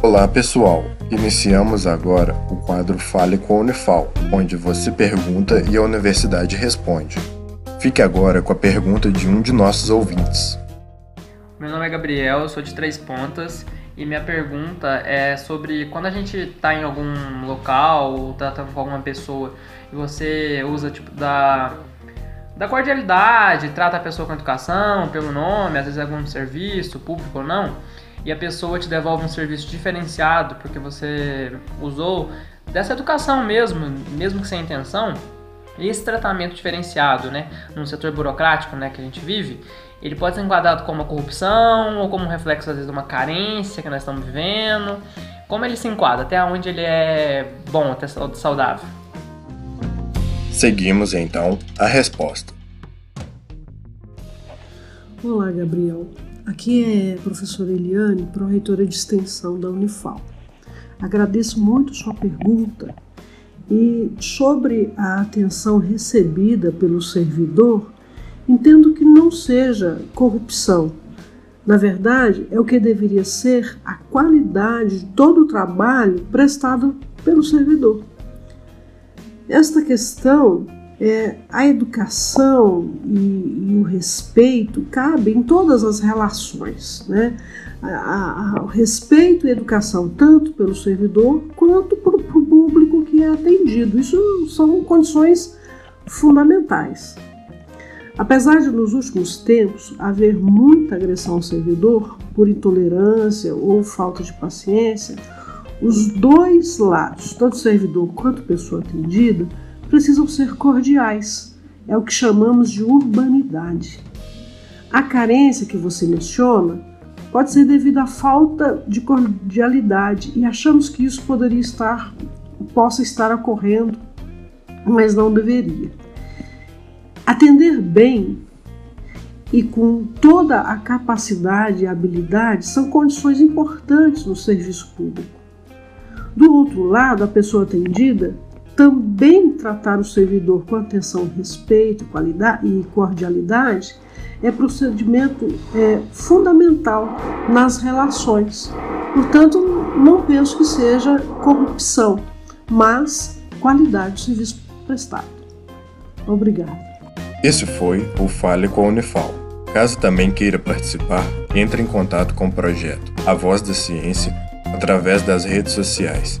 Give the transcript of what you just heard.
Olá pessoal, iniciamos agora o quadro Fale com a Unifal, onde você pergunta e a universidade responde. Fique agora com a pergunta de um de nossos ouvintes. Meu nome é Gabriel, sou de Três Pontas e minha pergunta é sobre quando a gente está em algum local ou tratando com alguma pessoa e você usa tipo da da cordialidade, trata a pessoa com educação, pelo nome, às vezes algum serviço público ou não, e a pessoa te devolve um serviço diferenciado porque você usou dessa educação mesmo, mesmo que sem intenção, esse tratamento diferenciado, né, no setor burocrático, né, que a gente vive, ele pode ser enquadrado como uma corrupção ou como um reflexo às vezes de uma carência que nós estamos vivendo. Como ele se enquadra? Até onde ele é bom, até saudável? Seguimos então a resposta. Olá, Gabriel. Aqui é a professora Eliane, pró-reitora de extensão da Unifal. Agradeço muito sua pergunta e sobre a atenção recebida pelo servidor, entendo que não seja corrupção. Na verdade, é o que deveria ser a qualidade de todo o trabalho prestado pelo servidor. Esta questão, é, a educação e, e, o respeito cabem em todas as relações, né? A, a, o respeito e educação tanto pelo servidor quanto para o público que é atendido. Isso são condições fundamentais. Apesar de nos últimos tempos haver muita agressão ao servidor por intolerância ou falta de paciência, os dois lados, tanto servidor quanto pessoa atendida, precisam ser cordiais. É o que chamamos de urbanidade. A carência que você menciona pode ser devido à falta de cordialidade e achamos que isso poderia estar possa estar ocorrendo, mas não deveria. Atender bem e com toda a capacidade e habilidade são condições importantes no serviço público. Do outro lado, a pessoa atendida também tratar o servidor com atenção, respeito, qualidade e cordialidade é procedimento é, fundamental nas relações. Portanto, não penso que seja corrupção, mas qualidade do serviço prestado. Obrigada. Esse foi o Fale com a Unifal. Caso também queira participar, entre em contato com o projeto A Voz da Ciência através das redes sociais,